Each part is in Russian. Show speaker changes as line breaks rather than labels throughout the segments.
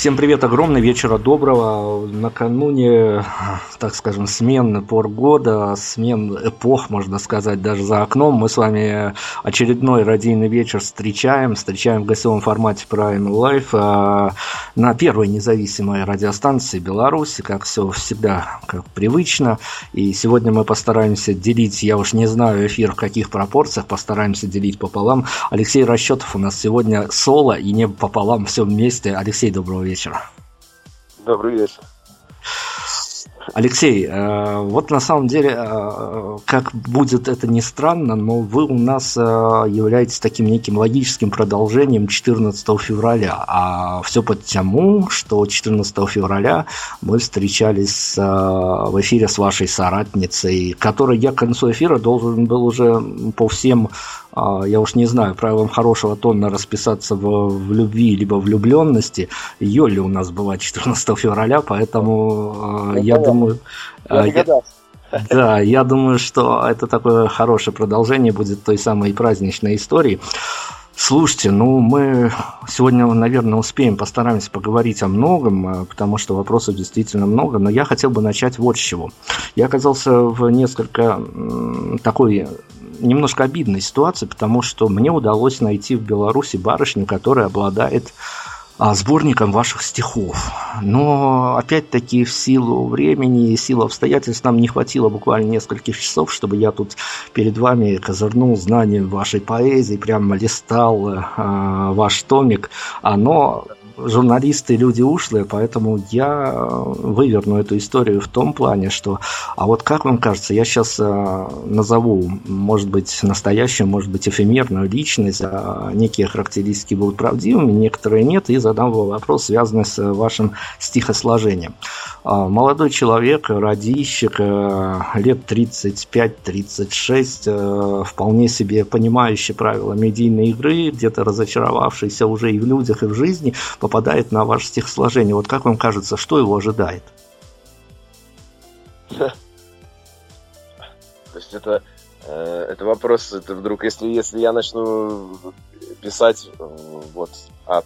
Всем привет, огромный вечера доброго. Накануне, так скажем, смен пор года, смен эпох, можно сказать, даже за окном, мы с вами очередной радийный вечер встречаем. Встречаем в гостевом формате Prime Life а, на первой независимой радиостанции Беларуси, как все всегда, как привычно. И сегодня мы постараемся делить, я уж не знаю эфир в каких пропорциях, постараемся делить пополам. Алексей Расчетов у нас сегодня соло и не пополам, все вместе. Алексей, доброго вечера.
Добрый вечер.
Алексей, э, вот на самом деле, э, как будет это ни странно, но вы у нас э, являетесь таким неким логическим продолжением 14 февраля. А все потому, что 14 февраля мы встречались в эфире с вашей соратницей, которой я к концу эфира должен был уже по всем я уж не знаю, правилам хорошего тона расписаться в, в любви либо влюбленности. Йоли у нас была 14 февраля, поэтому ну, я понятно. думаю... Я я, да, я думаю, что это такое хорошее продолжение будет той самой праздничной истории. Слушайте, ну мы сегодня, наверное, успеем, постараемся поговорить о многом, потому что вопросов действительно много, но я хотел бы начать вот с чего. Я оказался в несколько такой немножко обидной ситуации, потому что мне удалось найти в Беларуси барышню, которая обладает а, сборником ваших стихов. Но, опять-таки, в силу времени и силу обстоятельств нам не хватило буквально нескольких часов, чтобы я тут перед вами козырнул знанием вашей поэзии, прямо листал э, ваш томик. Но журналисты люди ушлые, поэтому я выверну эту историю в том плане, что, а вот как вам кажется, я сейчас э, назову, может быть, настоящую, может быть, эфемерную личность, а некие характеристики будут правдивыми, некоторые нет, и задам вам вопрос, связанный с вашим стихосложением. А, молодой человек, радищик, э, лет 35-36, э, вполне себе понимающий правила медийной игры, где-то разочаровавшийся уже и в людях, и в жизни, попадает на ваше стихосложение. Вот как вам кажется, что его ожидает?
То есть это, э, это вопрос, это вдруг, если, если я начну писать вот от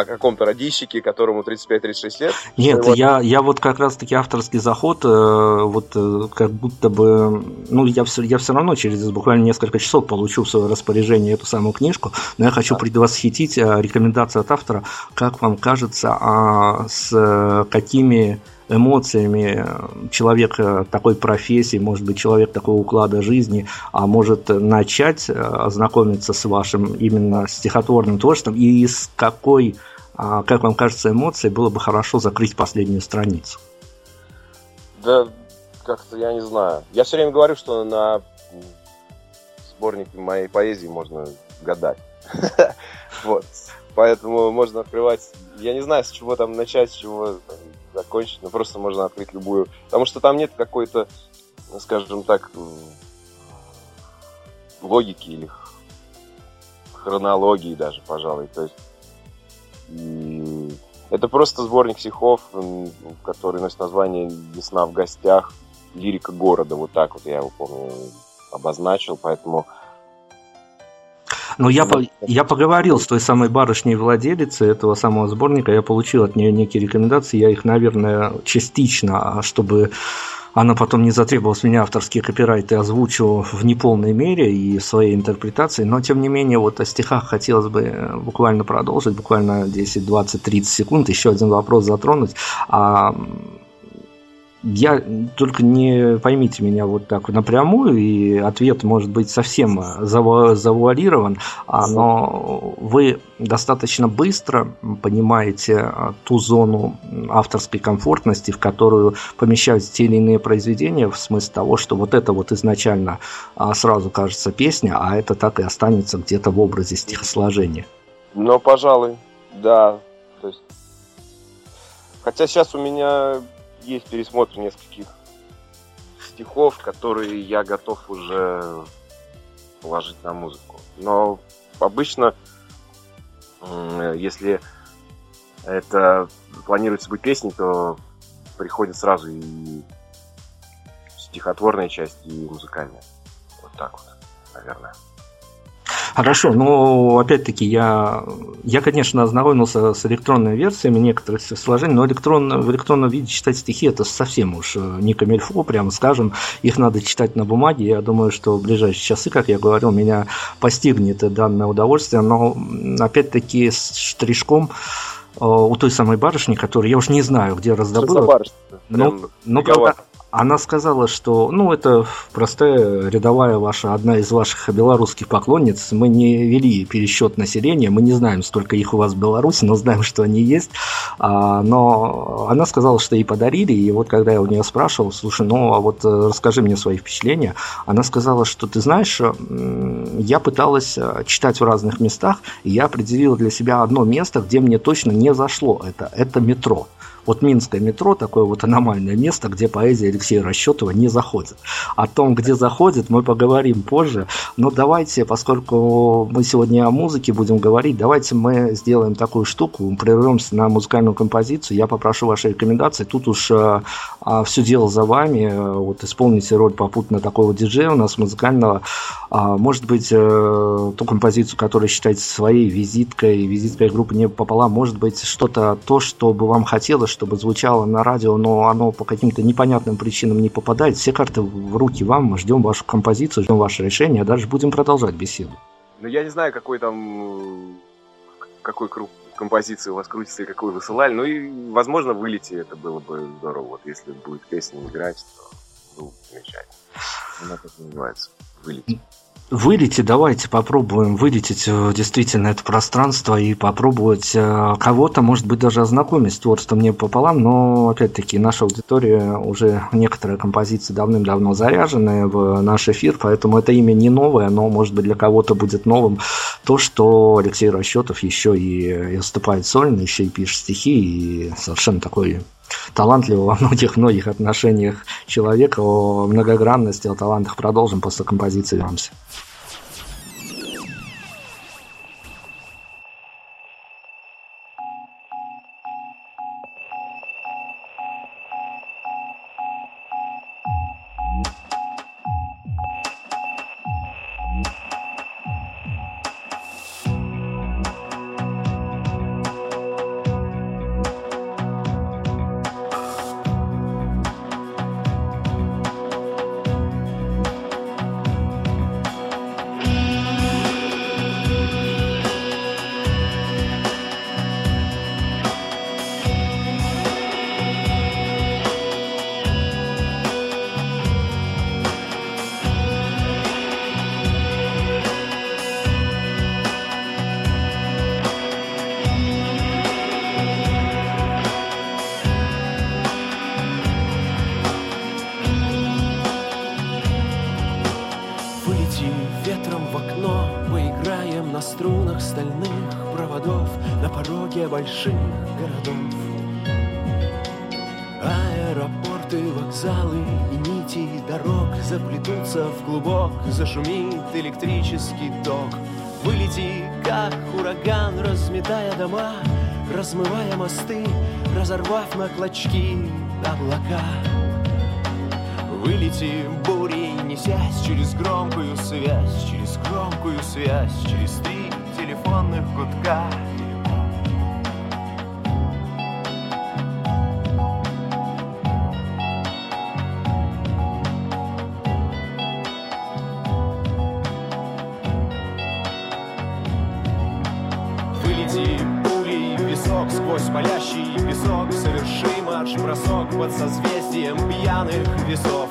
о каком-то радищике, которому 35-36 лет.
Нет, вот... я, я вот как раз-таки авторский заход, э, вот э, как будто бы, ну, я все, я все равно через буквально несколько часов получу в свое распоряжение эту самую книжку, но я хочу предвосхитить э, рекомендацию от автора, как вам кажется, а с какими эмоциями человек такой профессии, может быть, человек такого уклада жизни, а может начать ознакомиться с вашим именно стихотворным творчеством и с какой, а, как вам кажется, эмоцией было бы хорошо закрыть последнюю страницу?
Да, как-то я не знаю. Я все время говорю, что на сборнике моей поэзии можно гадать. Вот. Поэтому можно открывать... Я не знаю, с чего там начать, с чего закончить, но просто можно открыть любую. Потому что там нет какой-то, ну, скажем так, логики или хронологии даже, пожалуй. То есть и это просто сборник стихов, который носит название «Весна в гостях», лирика города, вот так вот я его помню обозначил, поэтому
но я, по, я поговорил с той самой барышней владелицей этого самого сборника, я получил от нее некие рекомендации, я их, наверное, частично, а чтобы она потом не затребовала с меня авторские копирайты, озвучу в неполной мере и своей интерпретации, но тем не менее вот о стихах хотелось бы буквально продолжить, буквально 10, 20, 30 секунд, еще один вопрос затронуть. А я только не поймите меня вот так напрямую, и ответ может быть совсем заву завуалирован, а, но вы достаточно быстро понимаете а, ту зону авторской комфортности, в которую помещаются те или иные произведения, в смысле того, что вот это вот изначально а, сразу кажется песня, а это так и останется где-то в образе стихосложения.
Ну, пожалуй, да. То есть... Хотя сейчас у меня есть пересмотр нескольких стихов, которые я готов уже положить на музыку. Но обычно, если это планируется быть песней, то приходит сразу и стихотворная часть, и музыкальная. Вот так вот, наверное.
Хорошо, но опять-таки я, я, конечно, ознакомился с электронными версиями некоторых сложений, но электронно, в электронном виде читать стихи это совсем уж э, не камельфо, прямо скажем. Их надо читать на бумаге. Я думаю, что в ближайшие часы, как я говорил, меня постигнет данное удовольствие, но опять-таки с штришком э, у той самой барышни, которую я уж не знаю, где раздобыла. Барышня? Ну, ну правда, она сказала, что, ну, это простая рядовая ваша, одна из ваших белорусских поклонниц. Мы не вели пересчет населения, мы не знаем, сколько их у вас в Беларуси, но знаем, что они есть. А, но она сказала, что ей подарили, и вот когда я у нее спрашивал, слушай, ну, а вот э, расскажи мне свои впечатления, она сказала, что, ты знаешь, я пыталась э, читать в разных местах, и я определила для себя одно место, где мне точно не зашло. Это, это метро. Вот Минское метро такое вот аномальное место, где поэзия Алексея Расчетова не заходит. О том, где заходит, мы поговорим позже. Но давайте, поскольку мы сегодня о музыке будем говорить, давайте мы сделаем такую штуку, прервемся на музыкальную композицию. Я попрошу вашей рекомендации. Тут уж а, а, все дело за вами. Вот исполните роль попутно такого диджея у нас музыкального. А, может быть, а, ту композицию, которую считаете своей визиткой, визиткой группы не пополам, может быть, что-то то, что бы вам хотелось чтобы звучало на радио, но оно по каким-то непонятным причинам не попадает. Все карты в руки вам, мы ждем вашу композицию, ждем ваше решение, а дальше будем продолжать беседу.
Ну, я не знаю, какой там, какой круг композиции у вас крутится и какой высылали. Ну и, возможно, вылети это было бы здорово. Вот если будет песня играть, то ну, замечательно. Она так называется. Вылети
вылететь, давайте попробуем вылететь действительно это пространство и попробовать э, кого-то, может быть, даже ознакомить с творчеством не пополам, но, опять-таки, наша аудитория уже некоторые композиции давным-давно заряжены в наш эфир, поэтому это имя не новое, но, может быть, для кого-то будет новым то, что Алексей Расчетов еще и выступает сольно, еще и пишет стихи, и совершенно такой талантливого во многих-многих отношениях человека, о многогранности, о талантах продолжим после композиции вернемся.
Электрический ток. Вылети, как ураган, разметая дома, размывая мосты, разорвав на клочки облака. Вылети бурей, несясь через громкую связь, через громкую связь, через три телефонных гудка. Пьяных весов.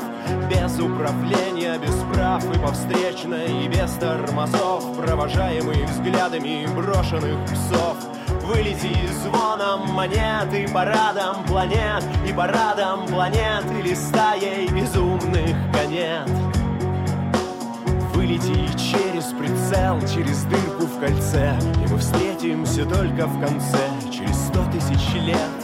Без управления, без прав и по встречной И без тормозов, провожаемый взглядами брошенных псов. Вылети звоном монет и парадом планет И парадом планет или стаей безумных конет. Вылети через прицел, через дырку в кольце И мы встретимся только в конце, через сто тысяч лет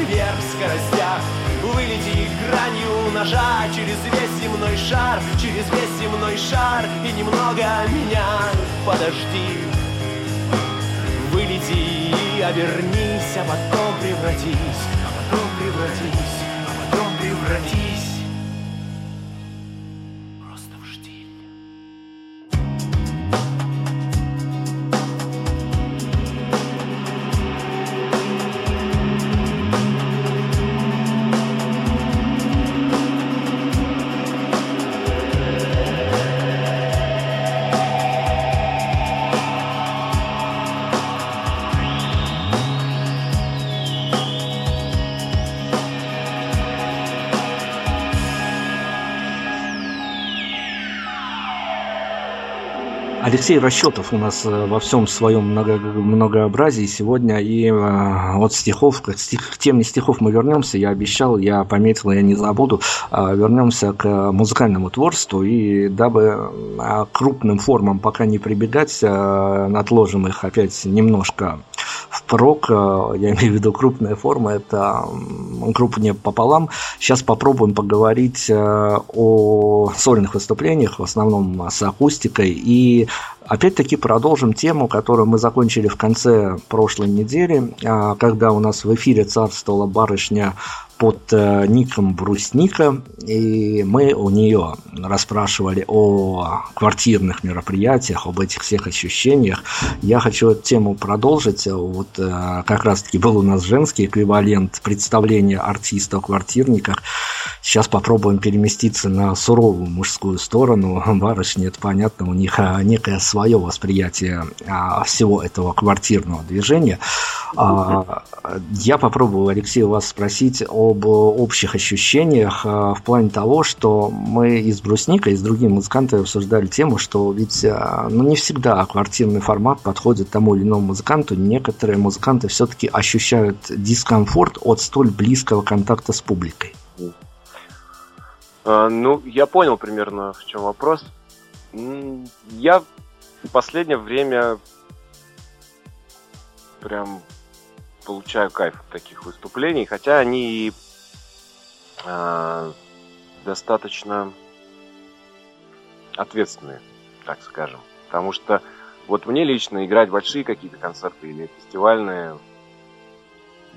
немыслимых сверхскоростях Вылети гранью ножа Через весь земной шар Через весь земной шар И немного меня. Подожди. Вылети и обернись, а потом превратись потом превратись,
Алексей Расчетов у нас э, во всем своем много, многообразии сегодня. И э, от стихов, к, стих, к теме стихов мы вернемся. Я обещал, я пометил, я не забуду. Э, вернемся к музыкальному творчеству. И дабы э, крупным формам пока не прибегать, отложим их опять немножко впрок. Э, я имею в виду крупная форма. Это группа не пополам. Сейчас попробуем поговорить э, о сольных выступлениях, в основном с акустикой. И Опять-таки продолжим тему, которую мы закончили в конце прошлой недели, а, когда у нас в эфире царствовала барышня под э, ником Брусника, и мы у нее расспрашивали о квартирных мероприятиях, об этих всех ощущениях. Я хочу эту тему продолжить. Вот э, как раз-таки был у нас женский эквивалент представления артиста о квартирниках. Сейчас попробуем переместиться на суровую мужскую сторону. Барышни, это понятно, у них э, некое свое восприятие всего этого квартирного движения. А, я попробую, Алексей, вас спросить о об общих ощущениях э, в плане того, что мы и с Брусникой, и с другими музыкантами обсуждали тему, что ведь э, ну, не всегда квартирный формат подходит тому или иному музыканту. Некоторые музыканты все-таки ощущают дискомфорт от столь близкого контакта с публикой.
А, ну, я понял примерно, в чем вопрос. Я в последнее время прям получаю кайф от таких выступлений, хотя они э, достаточно ответственные, так скажем. Потому что вот мне лично играть большие какие-то концерты или фестивальные,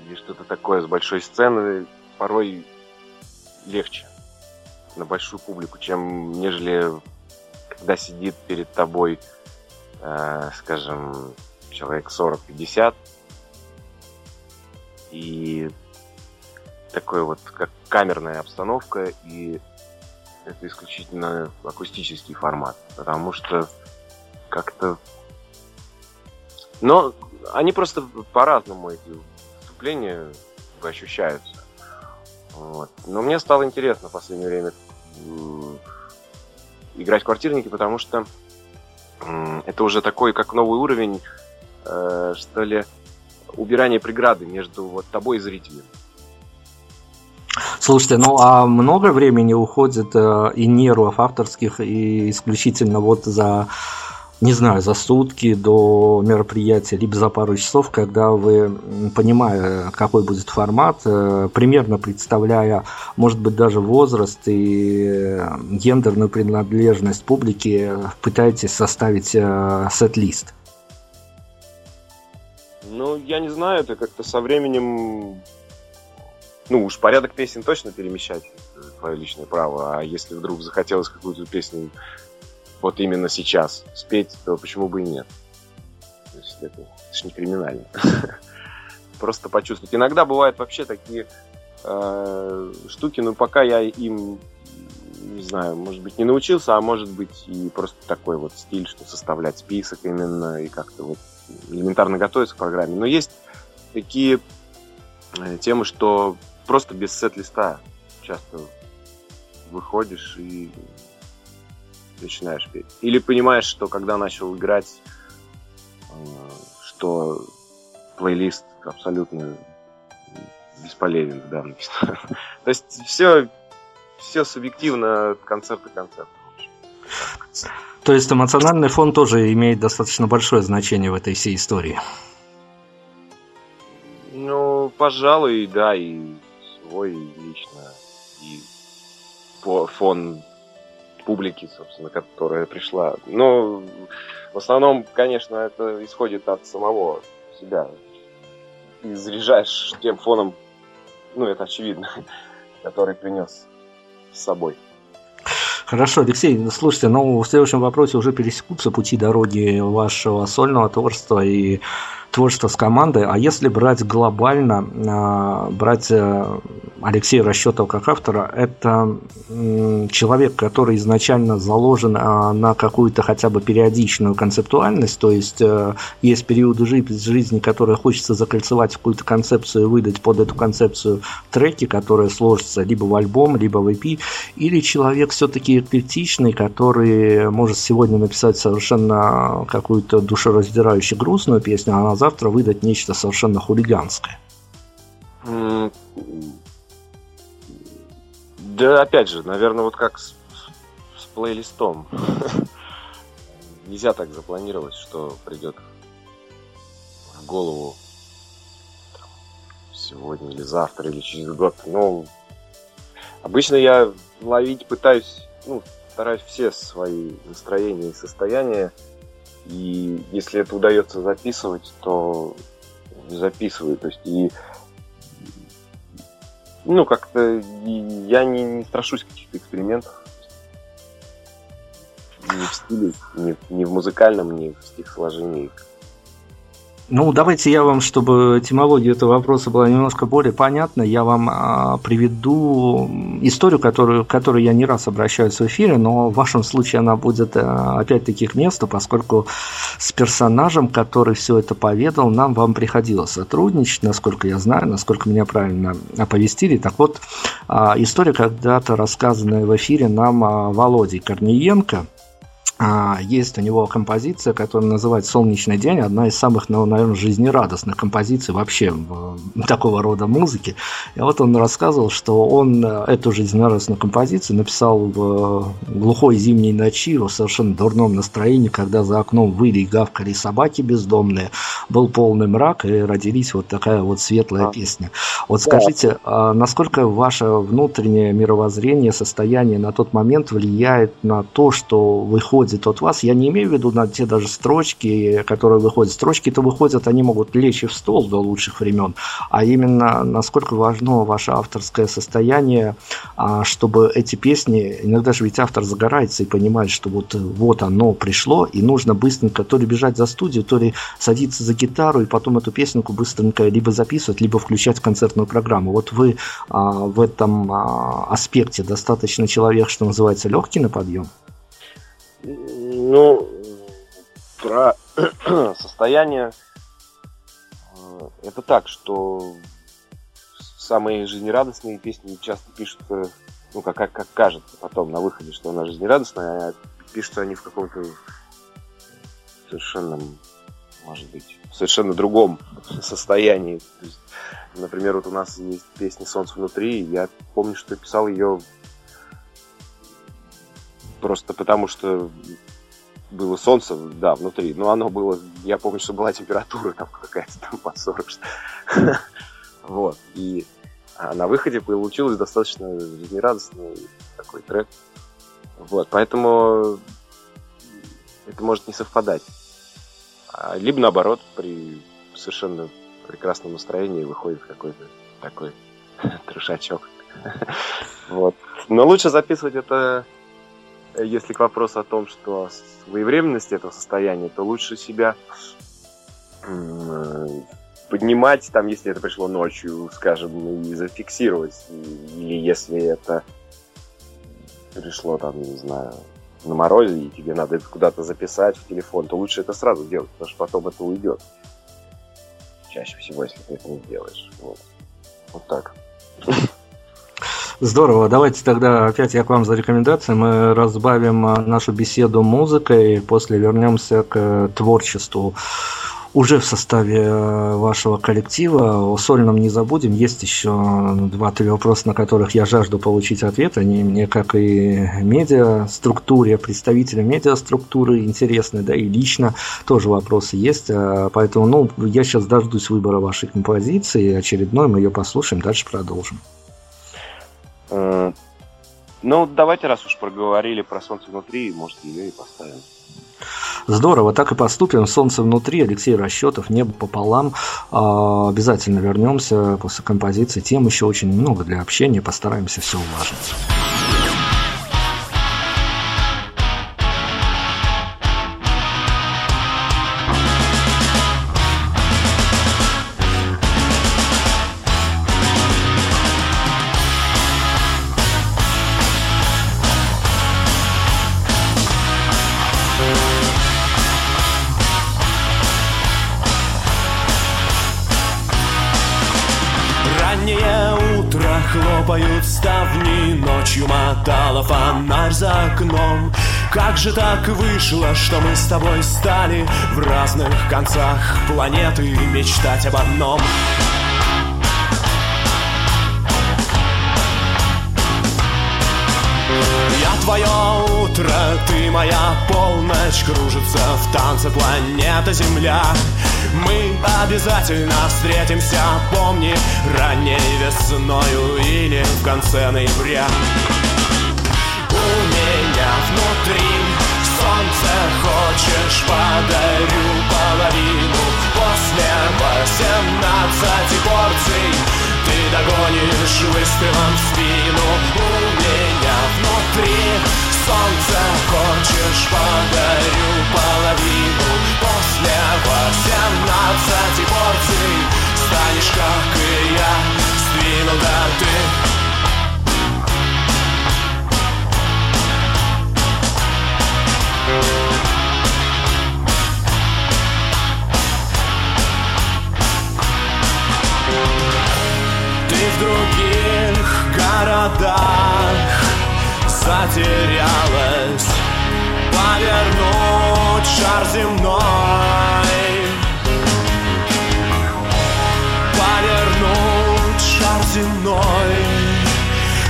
или что-то такое с большой сцены порой легче на большую публику, чем нежели когда сидит перед тобой, э, скажем, человек 40-50, и такой вот как камерная обстановка, и это исключительно акустический формат, потому что как-то... Но они просто по-разному, эти выступления ощущаются. Вот. Но мне стало интересно в последнее время играть в квартирники, потому что это уже такой, как новый уровень, э, что ли, убирание преграды между вот тобой и зрителем.
Слушайте, ну а много времени уходит э, и нервов авторских, и исключительно вот за, не знаю, за сутки до мероприятия, либо за пару часов, когда вы, понимая, какой будет формат, э, примерно представляя, может быть, даже возраст и гендерную принадлежность публики, пытаетесь составить э, сет-лист?
Ну, я не знаю, это как-то со временем... Ну, уж порядок песен точно перемещать, твое личное право. А если вдруг захотелось какую-то песню вот именно сейчас спеть, то почему бы и нет? То есть это, это же не криминально. Просто почувствовать. Иногда бывают вообще такие э, штуки, но пока я им не знаю, может быть, не научился, а может быть и просто такой вот стиль, что составлять список именно и как-то вот элементарно готовиться к программе. Но есть такие э, темы, что просто без сет-листа часто выходишь и начинаешь петь. Или понимаешь, что когда начал играть, э, что плейлист абсолютно бесполезен в данном То есть все, все субъективно от концерта к концерту.
То есть эмоциональный фон тоже имеет достаточно большое значение в этой всей истории.
Ну, пожалуй, да, и свой лично, и фон публики, собственно, которая пришла. Но в основном, конечно, это исходит от самого себя. Ты заряжаешь тем фоном, ну, это очевидно, который принес с собой.
Хорошо, Алексей, слушайте, ну в следующем вопросе уже пересекутся пути дороги вашего сольного творчества и творчество с командой, а если брать глобально, а, брать э, Алексея Расчетова как автора, это человек, который изначально заложен а, на какую-то хотя бы периодичную концептуальность, то есть э, есть периоды жизни, которые хочется закольцевать в какую-то концепцию и выдать под эту концепцию треки, которые сложатся либо в альбом, либо в EP, или человек все-таки эклектичный, который может сегодня написать совершенно какую-то душераздирающую грустную песню, а на завтра выдать нечто совершенно хулиганское.
Да, опять же, наверное, вот как с, с плейлистом. Нельзя так запланировать, что придет в голову сегодня или завтра или через год. Ну, обычно я ловить пытаюсь, ну, стараюсь все свои настроения и состояния и если это удается записывать, то записываю. То есть и ну, как-то я не, не страшусь каких-то экспериментов. Ни в стиле, ни, ни в музыкальном, ни в стихосложении.
Ну, давайте я вам, чтобы этимология этого вопроса была немножко более понятна, я вам а, приведу историю, которую, которую я не раз обращаюсь в эфире, но в вашем случае она будет а, опять-таки к месту, поскольку с персонажем, который все это поведал, нам вам приходилось сотрудничать, насколько я знаю, насколько меня правильно оповестили. Так вот, а, история когда-то рассказанная в эфире нам а, Володей Корниенко – есть у него композиция, которая называется «Солнечный день», одна из самых, ну, наверное, жизнерадостных композиций вообще такого рода музыки. И вот он рассказывал, что он э, эту жизнерадостную композицию написал в глухой зимней ночи, в совершенно дурном настроении, когда за окном выли и гавкали собаки бездомные, был полный мрак, и родились вот такая вот светлая а. песня. Вот скажите, а насколько ваше внутреннее мировоззрение, состояние на тот момент влияет на то, что выходит выходит от вас, я не имею в виду на те даже строчки, которые выходят. Строчки-то выходят, они могут лечь в стол до лучших времен, а именно насколько важно ваше авторское состояние, а, чтобы эти песни, иногда же ведь автор загорается и понимает, что вот, вот оно пришло, и нужно быстренько то ли бежать за студию, то ли садиться за гитару, и потом эту песенку быстренько либо записывать, либо включать в концертную программу. Вот вы а, в этом а, аспекте достаточно человек, что называется, легкий на подъем?
Ну, про состояние э, это так, что самые жизнерадостные песни часто пишутся, ну, как, как, как кажется потом на выходе, что она жизнерадостная, а пишутся они в каком-то совершенном, может быть, совершенно другом состоянии. То есть, например, вот у нас есть песня «Солнце внутри», я помню, что писал ее просто потому, что было солнце, да, внутри, но оно было, я помню, что была температура там какая-то там под 40. Вот, и на выходе получилось достаточно жизнерадостный такой трек. Вот, поэтому это может не совпадать. А, либо наоборот, при совершенно прекрасном настроении выходит какой-то такой трешачок. Вот. Но лучше записывать это если к вопросу о том, что своевременности этого состояния, то лучше себя поднимать, там, если это пришло ночью, скажем, и зафиксировать. Или если это пришло, там, не знаю, на морозе, и тебе надо это куда-то записать в телефон, то лучше это сразу делать, потому что потом это уйдет. Чаще всего, если ты это не делаешь. Вот, вот так.
Здорово. Давайте тогда опять я к вам за рекомендацией. Мы разбавим а, нашу беседу музыкой, после вернемся к творчеству уже в составе э, вашего коллектива. О сольном не забудем. Есть еще два-три вопроса, на которых я жажду получить ответ. Они мне, как и медиа-структуре, представителя медиа-структуры интересны, да, и лично тоже вопросы есть. Э, поэтому, ну, я сейчас дождусь выбора вашей композиции очередной, мы ее послушаем, дальше продолжим.
Э, ну, давайте, раз уж проговорили про солнце внутри, может, ее и поставим.
Здорово, так и поступим. Солнце внутри, Алексей Расчетов, небо пополам. А, обязательно вернемся после композиции. Тем еще очень много для общения, постараемся все уважить.
Как же так вышло, что мы с тобой стали В разных концах планеты мечтать об одном? Я твое утро, ты моя полночь Кружится в танце планета Земля. Мы обязательно встретимся, помни Ранней весною или в конце ноября Солнце хочешь, подарю половину. После восемнадцати порций Ты догонишь выстрелом в спину. У меня внутри Солнце хочешь, подарю половину. После восемнадцати порций Станешь, как и я, сдвинута ты Ты в других городах затерялась. Повернуть шар земной. Повернуть шар земной.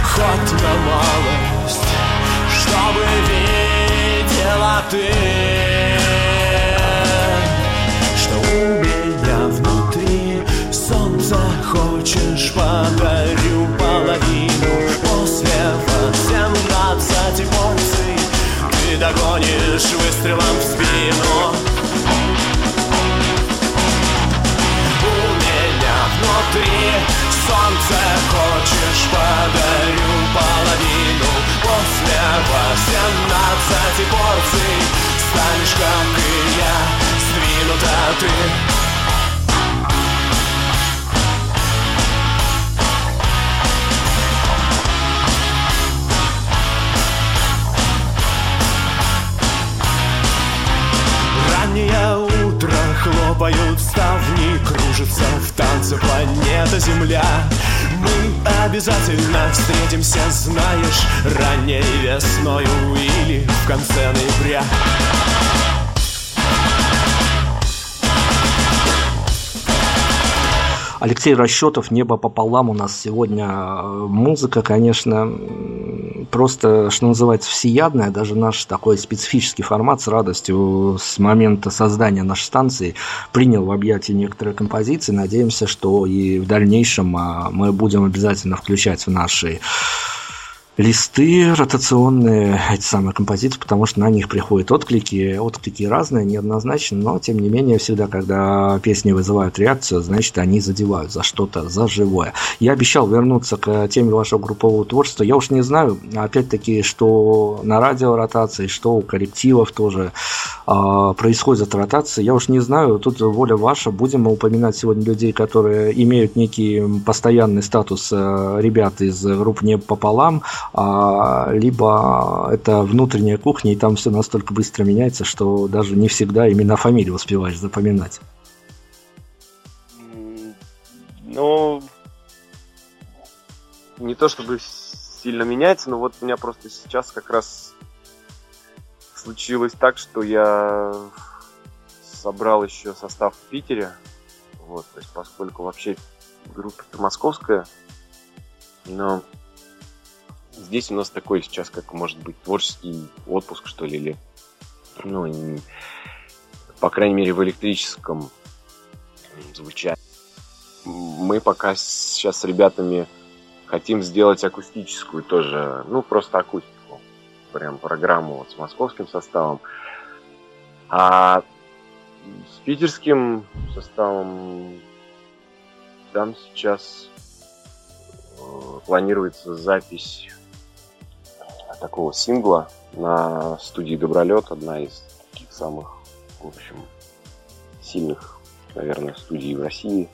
Хоть на малость, чтобы видела ты. Что у меня внутри солнце хочешь подарю половину. После восемнадцати порций Ты догонишь выстрелом в спину После восемнадцати порций. Станешь, как и я, сдвинута ты. Раннее утро Хлопают ставни, кружится в танце планета Земля Мы обязательно встретимся, знаешь Ранней весною или в конце ноября
Алексей Расчетов, «Небо пополам» у нас сегодня э, музыка, конечно, просто, что называется, всеядная. Даже наш такой специфический формат с радостью с момента создания нашей станции принял в объятия некоторые композиции. Надеемся, что и в дальнейшем а, мы будем обязательно включать в наши листы ротационные, эти самые композиции, потому что на них приходят отклики. Отклики разные, неоднозначно, но тем не менее всегда, когда песни вызывают реакцию, значит они задевают за что-то, за живое. Я обещал вернуться к теме вашего группового творчества. Я уж не знаю, опять-таки, что на радио ротации, что у коллективов тоже э, происходит ротация. Я уж не знаю, тут воля ваша. Будем мы упоминать сегодня людей, которые имеют некий постоянный статус э, ребят из группы «Не пополам», либо это внутренняя кухня, и там все настолько быстро меняется, что даже не всегда имена фамилии успеваешь запоминать.
Ну, не то чтобы сильно меняется, но вот у меня просто сейчас как раз случилось так, что я собрал еще состав в Питере. Вот, то есть поскольку вообще группа-то московская, но здесь у нас такой сейчас, как может быть, творческий отпуск, что ли, или, ну, по крайней мере, в электрическом звучании. Мы пока сейчас с ребятами хотим сделать акустическую тоже, ну, просто акустику. Прям программу вот с московским составом. А с питерским составом там сейчас э, планируется запись такого сингла на студии Добролет, одна из таких самых, в общем, сильных, наверное, студий в России.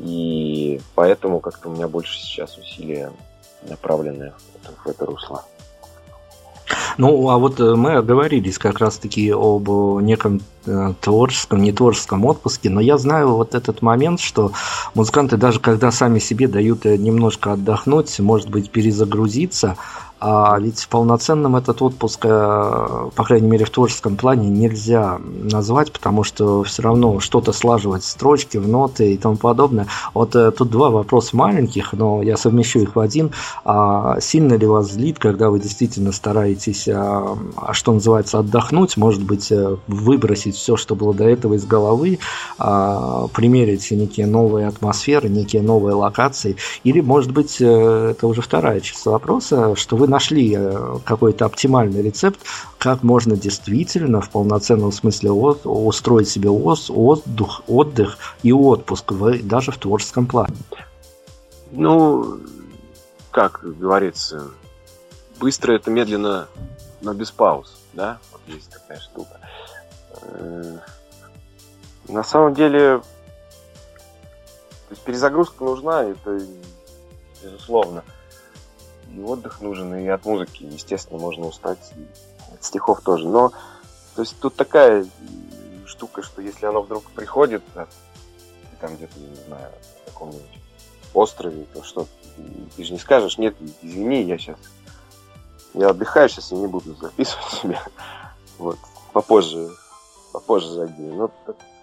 И поэтому как-то у меня больше сейчас усилия направлены в это русло.
Ну, а вот э, мы оговорились как раз-таки об неком э, творческом, не творческом отпуске, но я знаю вот этот момент, что музыканты даже когда сами себе дают э, немножко отдохнуть, может быть, перезагрузиться, а ведь полноценным этот отпуск, э, по крайней мере в творческом плане, нельзя назвать, потому что все равно что-то слаживать строчки в ноты и тому подобное. Вот э, тут два вопроса маленьких, но я совмещу их в один. А сильно ли вас злит, когда вы действительно стараетесь, а, а что называется, отдохнуть, может быть, э, выбросить все, что было до этого из головы, а, примерить некие новые атмосферы, некие новые локации, или, может быть, это уже вторая часть вопроса, что вы нашли э, какой-то оптимальный рецепт, как можно действительно в полноценном смысле устроить себе отдых, отдых и отпуск даже в творческом плане.
Ну, как говорится, быстро это медленно, но без пауз, да? Вот есть такая штука. Э, на самом деле, то есть перезагрузка нужна, это безусловно и отдых нужен, и от музыки, естественно, можно устать, и от стихов тоже. Но, то есть тут такая штука, что если оно вдруг приходит, там где-то, не знаю, на каком-нибудь острове, то что, ты же не скажешь, нет, извини, я сейчас, я отдыхаю сейчас и не буду записывать себя. Вот, попозже, попозже зайди. Но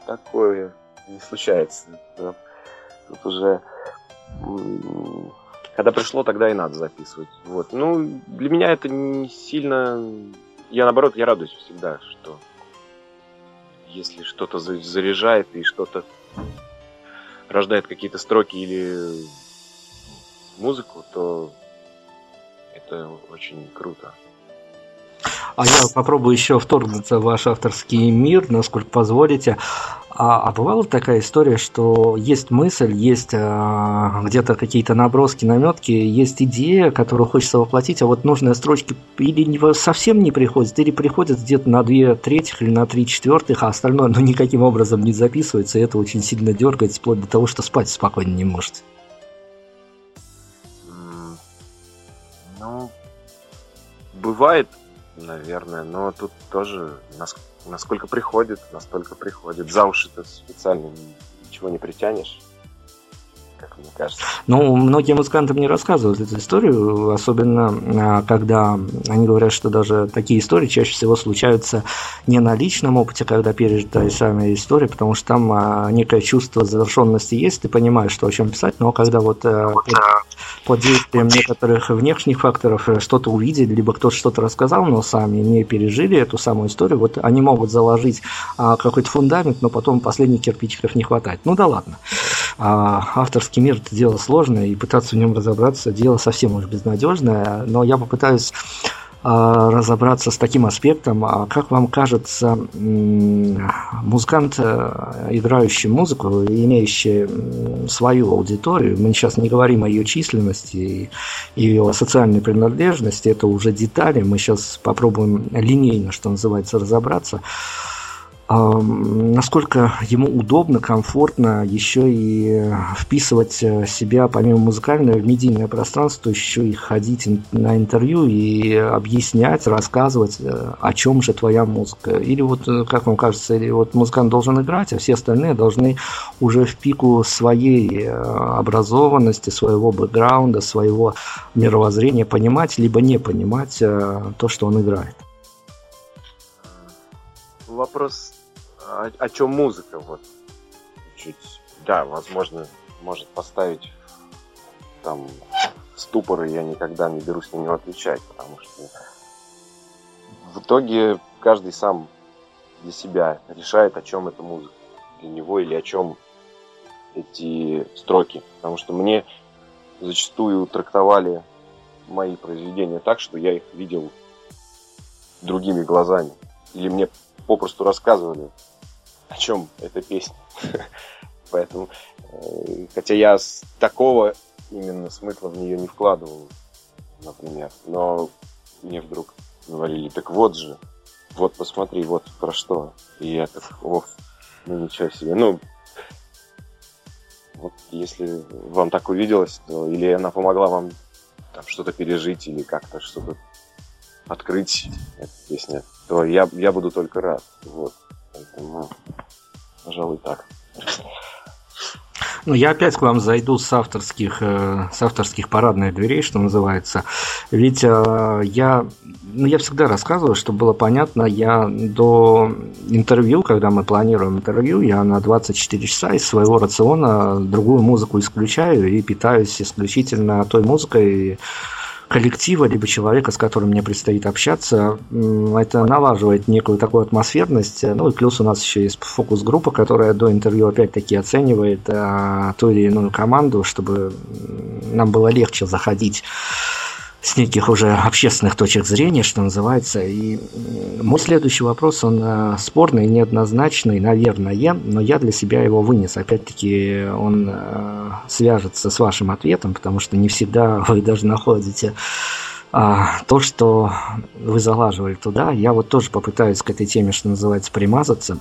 такое не случается. Тут уже когда пришло, тогда и надо записывать. Вот. Ну, для меня это не сильно... Я, наоборот, я радуюсь всегда, что если что-то заряжает и что-то рождает какие-то строки или музыку, то это очень круто.
А я попробую еще вторгнуться в ваш авторский мир, насколько позволите. А, а бывала такая история, что есть мысль, есть а, где-то какие-то наброски, наметки, есть идея, которую хочется воплотить, а вот нужные строчки или не, совсем не приходят, или приходят где-то на две третьих или на три четвертых, а остальное ну, никаким образом не записывается, и это очень сильно дергает, вплоть до того, что спать спокойно не можете.
Ну, бывает, наверное, но тут тоже насколько приходит, настолько приходит. За уши-то специально ничего не притянешь как мне кажется.
Ну, многие музыканты мне рассказывают эту историю, особенно а, когда они говорят, что даже такие истории чаще всего случаются не на личном опыте, когда пережита самая история, потому что там а, некое чувство завершенности есть, ты понимаешь, что о чем писать, но когда вот под, действием некоторых внешних факторов э, что-то увидели, либо кто-то что-то рассказал, но сами не пережили эту самую историю, вот они могут заложить а, какой-то фундамент, но потом последних кирпичиков не хватает. Ну да ладно. Авторский Русский мир это дело сложное, и пытаться в нем разобраться дело совсем уж безнадежное, но я попытаюсь а, разобраться с таким аспектом. А как вам кажется, музыкант, э, играющий музыку, имеющий свою аудиторию, мы сейчас не говорим о ее численности и ее социальной принадлежности, это уже детали, мы сейчас попробуем линейно, что называется, разобраться насколько ему удобно, комфортно еще и вписывать э, себя помимо музыкального в медийное пространство, еще и ходить на интервью и объяснять, рассказывать, э, о чем же твоя музыка. Или вот, э, как вам кажется, или вот музыкант должен играть, а все остальные должны уже в пику своей образованности, своего бэкграунда, своего мировоззрения понимать, либо не понимать то, что он играет
вопрос о, о чем музыка, вот. Чуть, да, возможно, может поставить там ступоры, я никогда не берусь на него отвечать, потому что в итоге каждый сам для себя решает, о чем эта музыка для него или о чем эти строки. Потому что мне зачастую трактовали мои произведения так, что я их видел другими глазами. Или мне попросту рассказывали, о чем эта песня. Поэтому, э, хотя я такого именно смысла в нее не вкладывал, например, но мне вдруг говорили, так вот же, вот посмотри, вот про что. И я так, ох, ну ничего себе. Ну, вот если вам так увиделось, то или она помогла вам там что-то пережить, или как-то что-то открыть, эта песня, то я, я буду только рад. Вот. Поэтому, пожалуй, так.
Ну, я опять к вам зайду с авторских, э, с авторских парадных дверей, что называется. Ведь э, я, ну, я всегда рассказываю, чтобы было понятно, я до интервью, когда мы планируем интервью, я на 24 часа из своего рациона другую музыку исключаю и питаюсь исключительно той музыкой, коллектива, либо человека, с которым мне предстоит общаться, это налаживает некую такую атмосферность. Ну и плюс у нас еще есть фокус-группа, которая до интервью опять-таки оценивает а, ту или иную команду, чтобы нам было легче заходить с неких уже общественных точек зрения, что называется. И мой следующий вопрос, он э, спорный, неоднозначный, наверное, но я для себя его вынес. Опять-таки он э, свяжется с вашим ответом, потому что не всегда вы даже находите а, то, что вы залаживали туда, я вот тоже попытаюсь к этой теме, что называется, примазаться.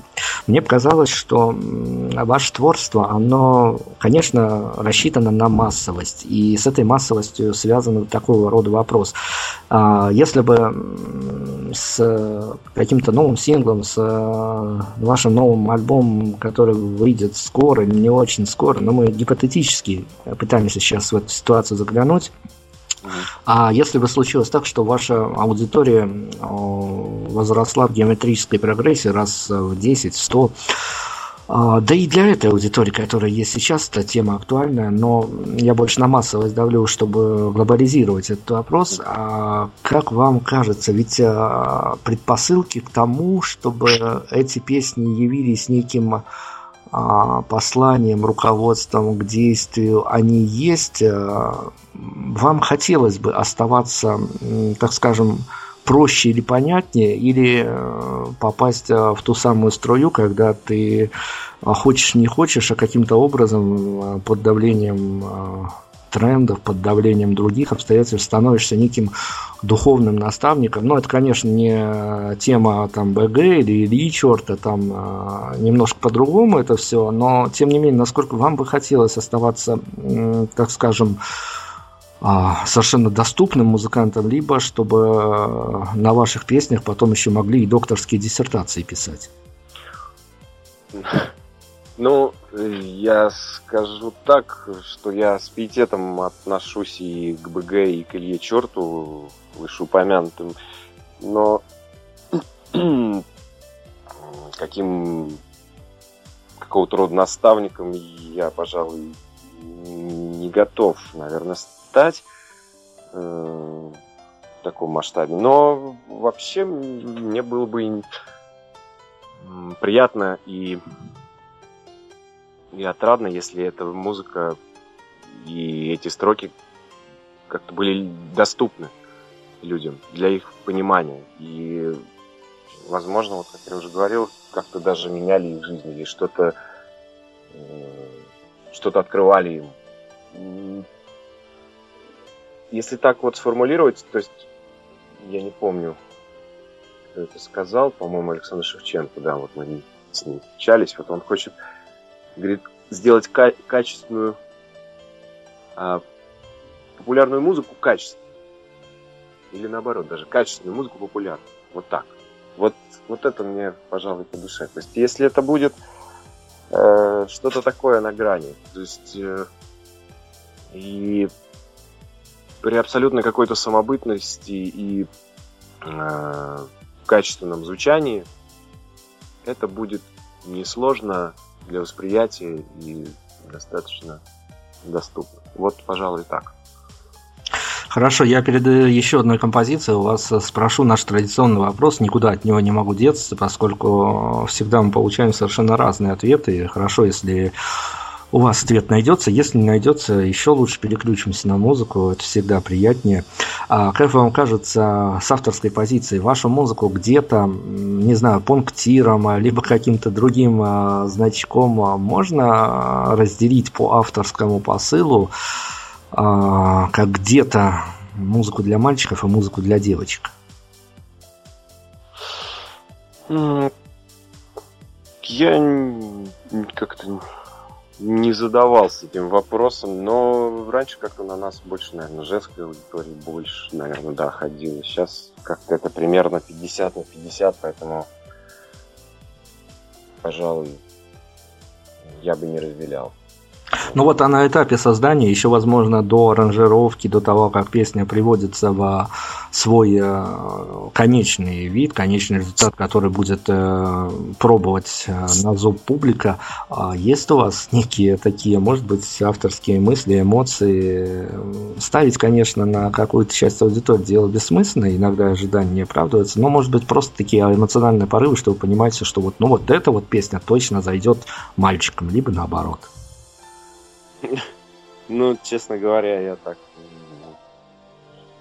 Мне показалось, что ваше творчество, оно, конечно, рассчитано на массовость. И с этой массовостью связан такого рода вопрос. А, если бы с каким-то новым синглом, с вашим новым альбомом, который выйдет скоро, не очень скоро, но мы гипотетически пытаемся сейчас в эту ситуацию заглянуть, а если бы случилось так, что ваша аудитория возросла в геометрической прогрессии раз в 10, в 100, а, да и для этой аудитории, которая есть сейчас, эта тема актуальная, но я больше на массовость давлю, чтобы глобализировать этот вопрос. А как вам кажется, ведь а, предпосылки к тому, чтобы эти песни явились неким посланием, руководством к действию, они есть. А, вам хотелось бы оставаться, так скажем, проще или понятнее, или э, попасть в ту самую струю, когда ты хочешь не хочешь, а каким-то образом под давлением трендов, под давлением других обстоятельств становишься неким духовным наставником. Но это, конечно, не тема там БГ или Черта, там а, немножко по-другому это все, но тем не менее, насколько вам бы хотелось оставаться, так скажем, а, совершенно доступным музыкантом, либо чтобы на ваших песнях потом еще могли и докторские диссертации писать?
Ну, я скажу так, что я с пиететом отношусь и к БГ, и к Илье Черту, вышеупомянутым, но каким какого-то рода наставником я, пожалуй, не готов, наверное, стать э, в таком масштабе. Но вообще мне было бы приятно и и отрадно, если эта музыка и эти строки как-то были доступны людям для их понимания. И, возможно, вот как я уже говорил, как-то даже меняли их жизнь или что-то э, что-то открывали им. Если так вот сформулировать, то есть я не помню, кто это сказал, по-моему, Александр Шевченко, да, вот мы с ним встречались, вот он хочет говорит, сделать качественную а, популярную музыку качественной. Или наоборот, даже качественную музыку популярную. Вот так. Вот, вот это мне, пожалуй, по душе. То есть, если это будет э, что-то такое на грани, то есть э, и при абсолютной какой-то самобытности и э, качественном звучании это будет несложно для восприятия и достаточно доступно. Вот, пожалуй, так.
Хорошо, я перед э, еще одной композицией у вас э, спрошу наш традиционный вопрос. Никуда от него не могу деться, поскольку всегда мы получаем совершенно разные ответы. Хорошо, если у вас ответ найдется. Если не найдется, еще лучше переключимся на музыку. Это всегда приятнее. А как вам кажется, с авторской позиции, вашу музыку где-то, не знаю, пунктиром, либо каким-то другим а, значком можно разделить по авторскому посылу? а, как где-то музыку для мальчиков и музыку для девочек?
Я как-то не задавался этим вопросом, но раньше как-то на нас больше, наверное, женской аудитории больше, наверное, да, ходило. Сейчас как-то это примерно 50 на 50, поэтому, пожалуй, я бы не разделял.
Ну вот а на этапе создания, еще, возможно, до аранжировки, до того, как песня приводится в свой э, конечный вид, конечный результат, который будет э, пробовать э, на зуб публика, а есть у вас некие такие, может быть, авторские мысли, эмоции? Ставить, конечно, на какую-то часть аудитории дело бессмысленно, иногда ожидания не оправдываются, но, может быть, просто такие эмоциональные порывы, что вы понимаете, что вот, ну вот эта вот песня точно зайдет мальчикам, либо наоборот.
Ну, честно говоря, я так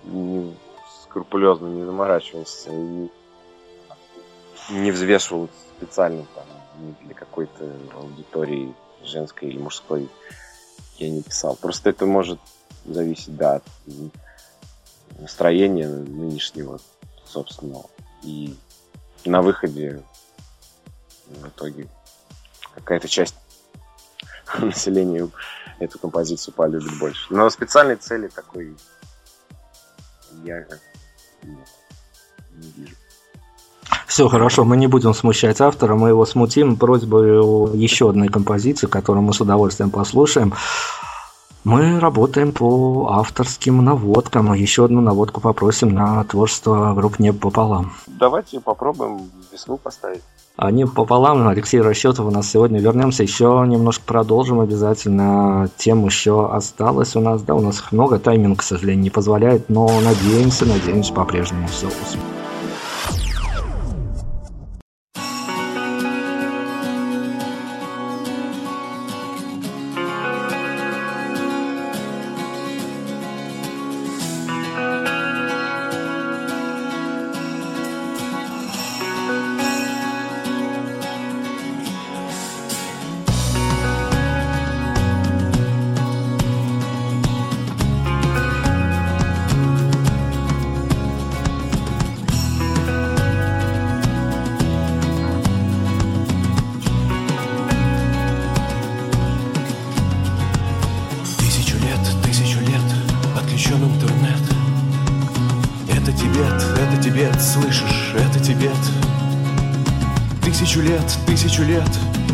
не, скрупулезно не заморачивался и не взвешивал специально там для какой-то аудитории женской или мужской я не писал. Просто это может зависеть, да, от настроения нынешнего собственного. И на выходе в итоге какая-то часть населения эту композицию полюбит больше. Но специальной цели такой я не вижу.
Все хорошо, мы не будем смущать автора, мы его смутим просьбой еще одной композиции, которую мы с удовольствием послушаем. Мы работаем по авторским наводкам. Еще одну наводку попросим на творчество групп «Небо пополам».
Давайте попробуем весну поставить.
Они пополам, Алексей Расчетов у нас сегодня. Вернемся, еще немножко продолжим обязательно. Тем еще осталось у нас, да, у нас их много, тайминг, к сожалению, не позволяет, но надеемся, надеемся по-прежнему все успеем.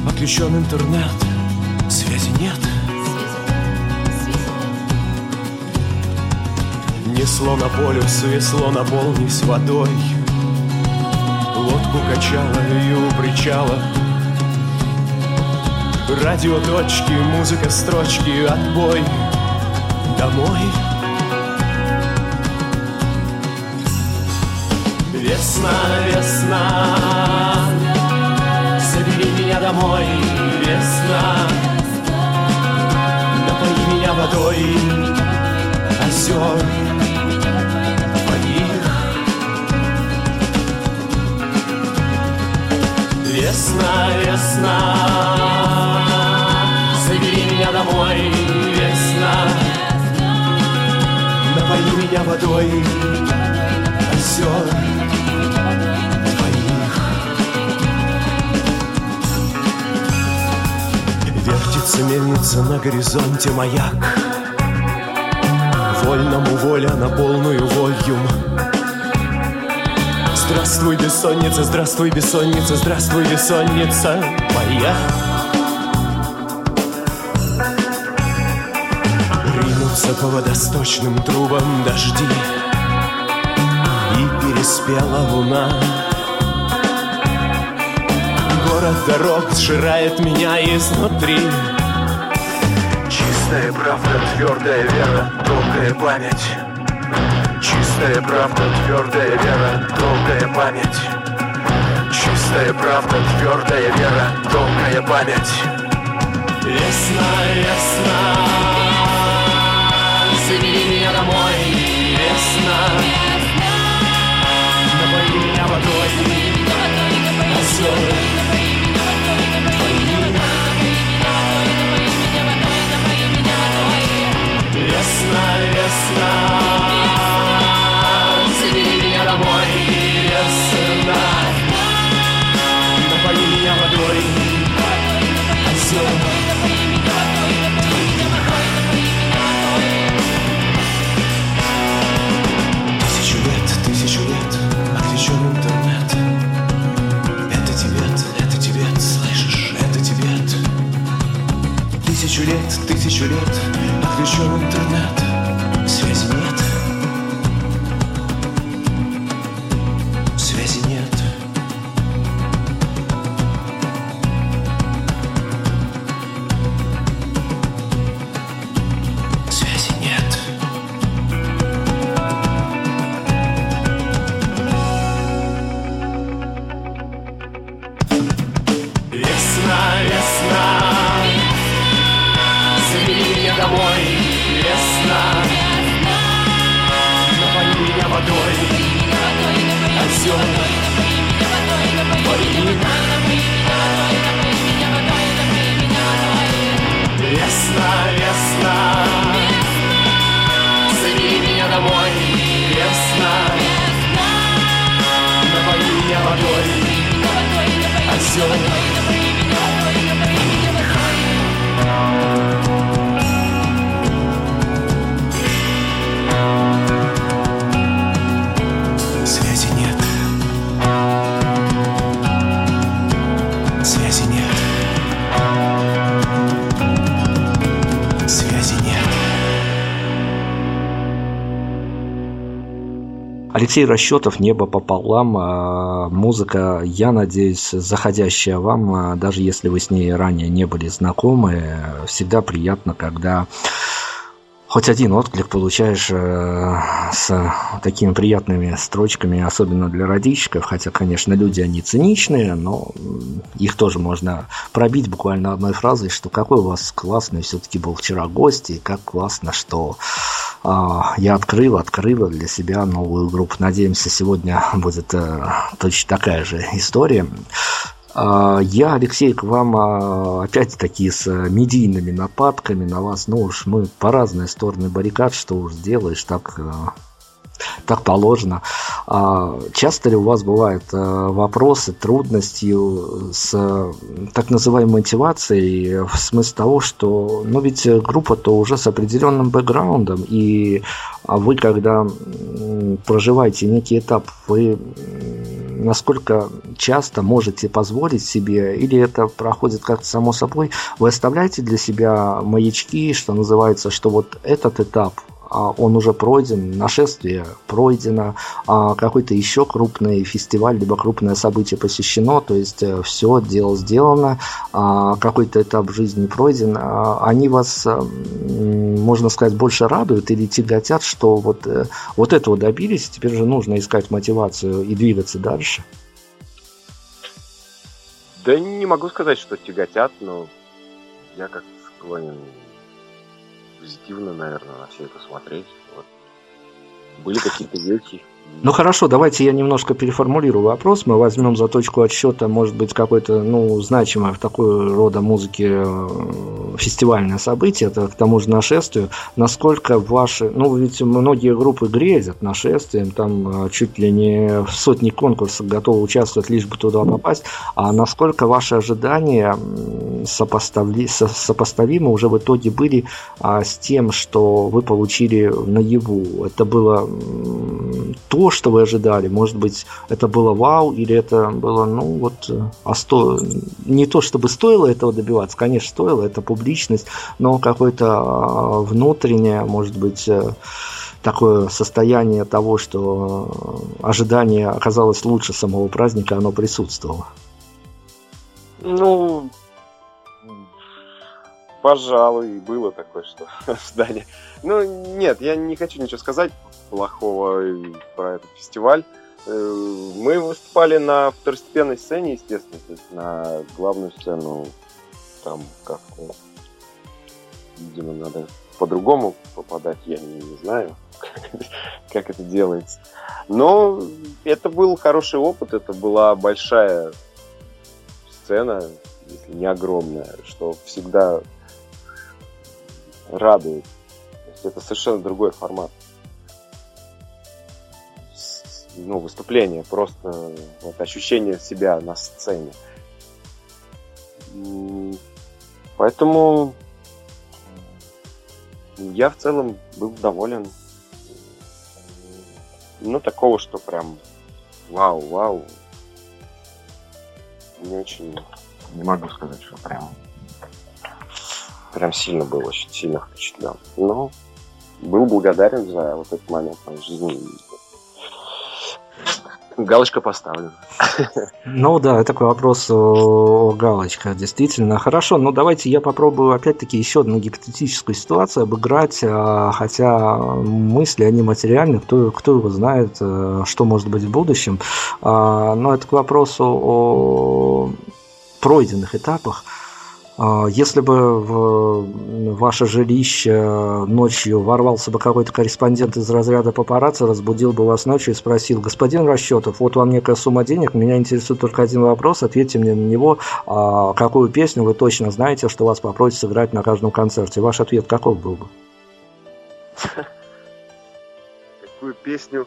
Отключен интернет, связи нет. Несло на полюс, весло наполнись водой. Лодку качало и у причала. Радио точки, музыка строчки, отбой домой. Весна, весна, домой, весна Напои меня водой озер твоих Весна, весна Забери меня домой, весна Напои меня водой озер Мельница на горизонте маяк. Вольному воля на полную вольюм Здравствуй, бессонница, здравствуй, бессонница, здравствуй, бессонница моя. Ринутся по водосточным трубам дожди И переспела луна. Город дорог сжирает меня изнутри
Чистая правда, твердая вера, долгая память. Чистая правда, твердая вера, долгая память. Чистая правда, твердая вера, долгая память.
Весна, весна, забери меня домой, весна Напои меня водой, озер весна, меня домой, весна Напои меня водой,
Тибет Тысячу лет, тысячу лет, отключен интернет
озер.
Алексей Расчетов «Небо пополам». а, Музыка, я надеюсь, заходящая вам, а, даже если вы с ней ранее не были знакомы, всегда приятно, когда хоть один отклик получаешь э, с такими приятными строчками, особенно для родичков, хотя, конечно, люди, они циничные, но их тоже можно пробить буквально одной фразой, что какой у вас классный все-таки был вчера гость, и как классно, что я открыл, открыла для себя новую группу. Надеемся, сегодня будет э, точно такая же история. А, Я, Алексей, к вам а, опять-таки с э, медийными нападками на вас. Ну уж мы по разные стороны баррикад, что уж сделаешь, так, э, так положено. А Часто ли у вас бывают э, вопросы, трудности с э, так называемой мотивацией в смысле того, что, ну ведь группа-то уже с определенным бэкграундом, и а вы, когда проживаете некий этап, вы насколько часто можете позволить себе, или это проходит как-то само собой, вы оставляете для себя маячки, что называется, что вот этот этап, он уже пройден, нашествие пройдено, а какой-то еще крупный фестиваль, либо крупное событие посещено, то есть все, дело сделано, а, какой-то этап жизни пройден, а, они вас, м, можно сказать, больше радуют или тяготят, что вот, э, вот этого добились, теперь же нужно искать мотивацию и двигаться дальше.
Да не могу сказать, что тяготят, но я как склонен позитивно, наверное, на все это смотреть. Вот. Были какие-то вещи.
Ну хорошо, давайте я немножко переформулирую вопрос. Мы возьмем за точку отсчета, может быть, какое-то ну, значимое в такой рода музыке э, фестивальное событие, это к тому же нашествию. Насколько ваши, ну ведь многие группы грезят нашествием, там э, чуть ли не в сотни конкурсов готовы участвовать, лишь бы туда попасть. А насколько ваши ожидания сопоставли, со- сопоставимы уже в итоге были а, с тем, что вы получили наяву? Это было м, то, что вы ожидали? Может быть, это было вау, или это было, ну вот, э, а сто... не то, чтобы стоило этого добиваться, конечно, стоило, это публичность, но какое-то а, внутреннее, может быть, э, такое состояние того, что э, ожидание оказалось лучше самого праздника, оно присутствовало.
Ну, пожалуй, было такое, что здание. Ну, нет, я не хочу ничего сказать плохого про этот фестиваль. Э, мы выступали на второстепенной сцене, естественно, то есть на главную сцену там как-то, видимо, надо по-другому попадать, я не, не знаю, как это делается. Но это был хороший опыт, это была большая сцена, если не огромная, что всегда радует. То есть это совершенно другой формат ну, выступление, просто вот, ощущение себя на сцене. Поэтому я в целом был доволен. Ну, такого, что прям вау, вау. Не очень, не могу сказать, что прям прям сильно был, очень сильно впечатлен. Но был благодарен за вот этот момент в моей жизни галочка поставлена.
Ну да, такой вопрос о галочках, действительно. Хорошо, ну давайте я попробую опять-таки еще одну гипотетическую ситуацию обыграть, а, хотя мысли, они материальны, кто, кто его знает, э, что может быть в будущем. А, но это к вопросу о пройденных этапах. А, если бы в ваше жилище ночью ворвался бы какой-то корреспондент из разряда папарацци, разбудил бы вас ночью и спросил, господин Расчетов, вот вам некая сумма денег, меня интересует только один вопрос, ответьте мне на него, а какую песню вы точно знаете, что вас попросят сыграть на каждом концерте. Ваш ответ каков был бы?
Какую песню?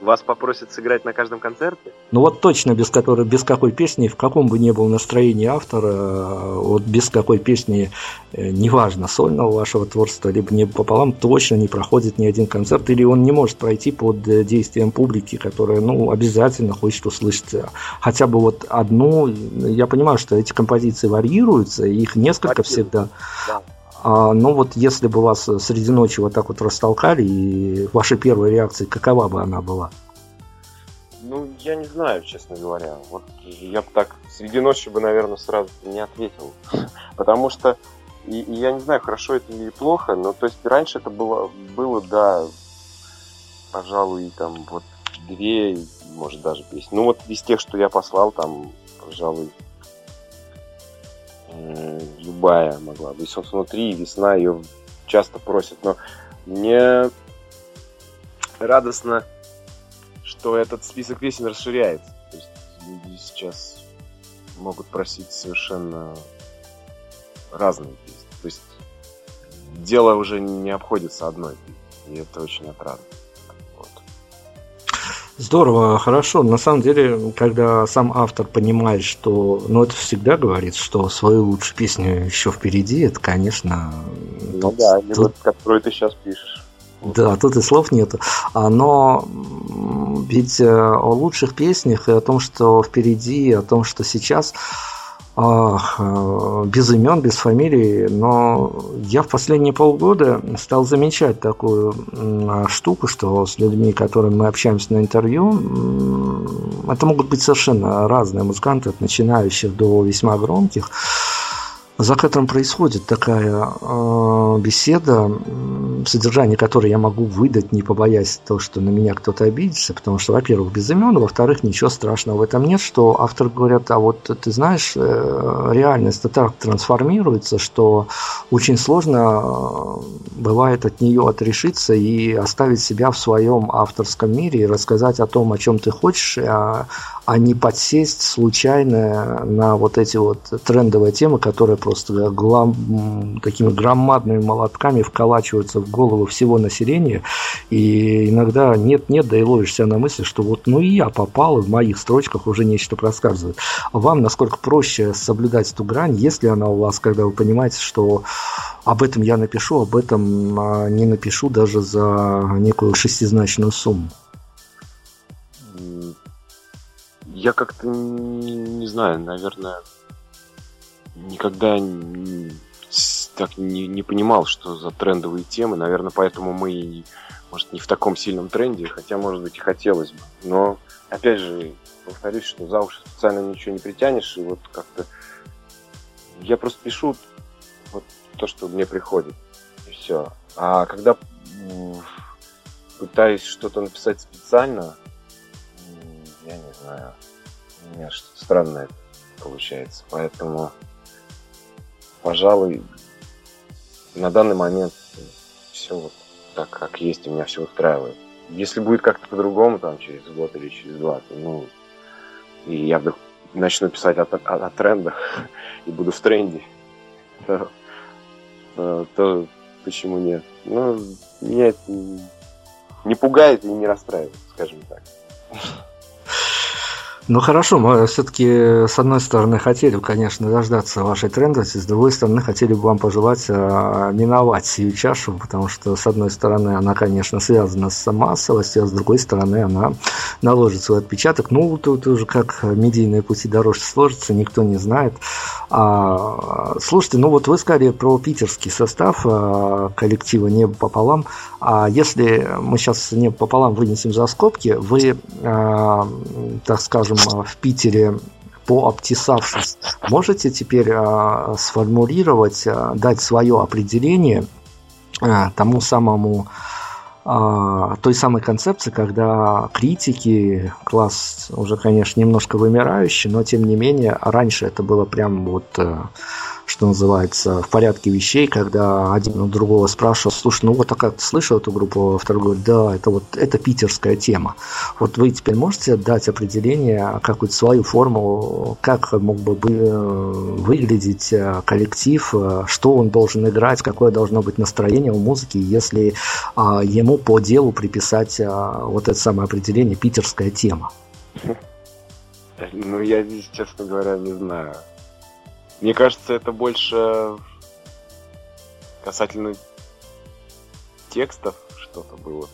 Э, вас попросят сыграть на каждом концерте?
Ну вот точно без которой, без какой песни, в каком бы ни было настроении автора, вот без какой песни, э, неважно, сольного вашего творчества, либо не пополам, точно не проходит ни один концерт, или он не может пройти под э, действием публики, которая, ну, обязательно хочет услышать хотя бы вот одну. Я понимаю, что эти композиции варьируются, их несколько всегда. Да. А, ну вот если бы вас среди ночи вот так вот растолкали, и ваша первая реакция, какова бы она была?
Ну, я не знаю, честно говоря. Вот я бы так среди ночи бы, наверное, сразу не ответил. Потому что, и, и я не знаю, хорошо это или плохо, но то есть раньше это было, было, да, пожалуй, там вот две, может даже песни. Ну вот из тех, что я послал, там, пожалуй, любая могла быть. Собственно, внутри весна ее часто просят. Но мне радостно, что этот список песен расширяется. То есть люди сейчас могут просить совершенно разные песни. То есть дело уже не обходится одной. И это очень отрадно.
Здорово, хорошо. На самом деле, когда сам автор понимает, что, ну, это всегда говорит, что свою лучшую песню еще впереди, это, конечно...
Ну да, тут... Вот, которую ты сейчас пишешь.
Да, тут и слов нету. А, но ведь э, о лучших песнях и о том, что впереди, о том, что сейчас, без имен, без фамилий, но я в последние полгода стал замечать такую штуку, что с людьми, которыми мы общаемся на интервью, это могут быть совершенно разные музыканты, от начинающих до весьма громких, за которым происходит такая э, беседа, содержание которой я могу выдать, не побоясь того, что на меня кто-то обидится, потому что, во-первых, без имен, во-вторых, ничего страшного в этом нет, что авторы говорят, а вот ты знаешь, э, реальность так трансформируется, что очень сложно э, бывает от нее отрешиться и оставить себя в своем авторском мире и рассказать о том, о чем ты хочешь, а, а не подсесть случайно на вот эти вот трендовые темы, которые просто глам, такими громадными молотками вколачиваются в голову всего населения. И иногда нет-нет, да и ловишься на мысли, что вот ну и я попал, и в моих строчках уже нечто рассказывает. Вам насколько проще соблюдать эту грань, если она у вас, когда вы понимаете, что об этом я напишу, об этом а, не напишу даже за некую шестизначную сумму?
Я как-то не, знаю, наверное, никогда так не, не понимал, что за трендовые темы. Наверное, поэтому мы, может, не в таком сильном тренде, хотя, может быть, и хотелось бы. Но, опять же, повторюсь, что за уши специально ничего не притянешь, и вот как-то я просто пишу вот то, что мне приходит, и все. А когда пытаюсь что-то написать специально, я не знаю, у меня что-то странное получается, поэтому, пожалуй, на данный момент все вот так, как есть, у меня все устраивает. Если будет как-то по-другому, там, через год или через два, то, ну, и я вдруг начну писать о, о, о трендах и буду в тренде, то, то, то почему нет? Ну, меня это не пугает и не расстраивает, скажем так.
Ну хорошо, мы все-таки с одной стороны хотели, конечно, дождаться вашей трендности, с другой стороны хотели бы вам пожелать э, миновать сию чашу, потому что с одной стороны она, конечно, связана с массовостью, а с другой стороны она наложит свой отпечаток. Ну, тут уже как медийные пути дороже сложатся, никто не знает. А, слушайте, ну вот вы сказали про питерский состав а, коллектива «Небо пополам». А если мы сейчас «Небо пополам» вынесем за скобки, вы, а, так скажем, в Питере пообтесавшись, можете теперь а, сформулировать, а, дать свое определение тому самому той самой концепции, когда критики, класс уже, конечно, немножко вымирающий, но тем не менее, раньше это было прям вот э, что называется, в порядке вещей, когда один у другого спрашивал, слушай, ну вот а как ты слышал эту группу, второй говорит, да, это вот, это питерская тема. Вот вы теперь можете дать определение, какую-то свою форму, как мог бы э, выглядеть э, коллектив, э, что он должен играть, какое должно быть настроение у музыки, если а, ему по делу приписать а, вот это самое определение питерская тема?
Ну, я здесь, честно говоря, не знаю. Мне кажется, это больше касательно текстов что-то было.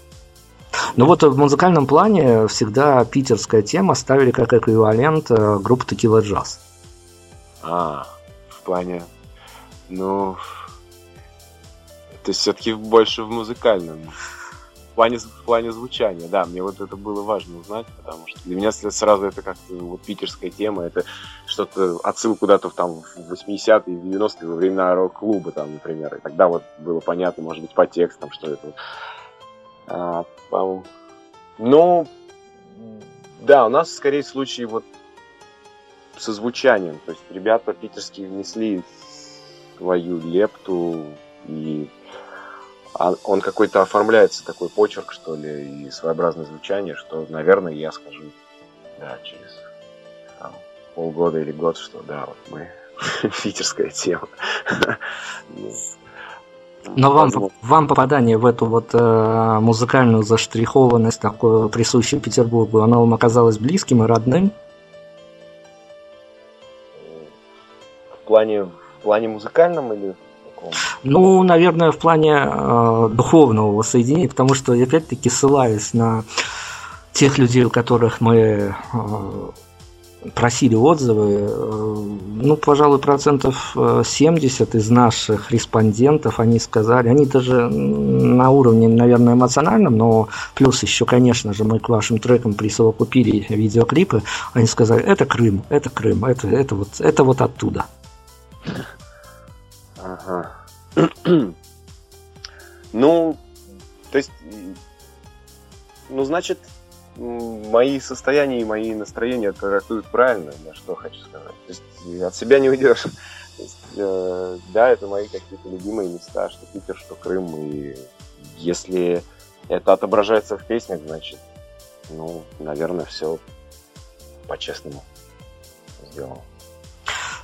Ну вот в музыкальном плане всегда питерская тема ставили как эквивалент э, группы Текила Джаз.
А, в плане... Ну... То есть все-таки больше в музыкальном плане, в плане звучания, да, мне вот это было важно узнать, потому что для меня сразу это как-то вот питерская тема, это что-то, отсыл куда-то там в 80-е, в 90-е, во времена рок-клуба там, например, и тогда вот было понятно, может быть, по текстам, что это. А. Ну, да, у нас скорее случай вот со звучанием, то есть ребята питерские внесли свою лепту и он какой-то оформляется, такой почерк, что ли, и своеобразное звучание, что, наверное, я скажу, да, через там, полгода или год, что да, вот мы питерская тема.
Ну, Но вам, вам попадание в эту вот э, музыкальную заштрихованность, такую присущую Петербургу, оно вам оказалось близким и родным?
В плане, в плане музыкальном или
таком? Ну, наверное, в плане э, духовного воссоединения, потому что я опять-таки ссылаюсь на тех людей, у которых мы э, просили отзывы, э, ну, пожалуй, процентов 70 из наших респондентов, они сказали, они даже на уровне, наверное, эмоциональном, но плюс еще, конечно же, мы к вашим трекам присовокупили видеоклипы, они сказали, это Крым, это Крым, это, это, вот, это вот оттуда.
Ага. ну, то есть, ну, значит, мои состояния и мои настроения трактуют правильно, я что хочу сказать. То есть, от себя не уйдешь. То есть, э, да, это мои какие-то любимые места, что Питер, что Крым. И если это отображается в песнях, значит, ну, наверное, все по-честному сделано.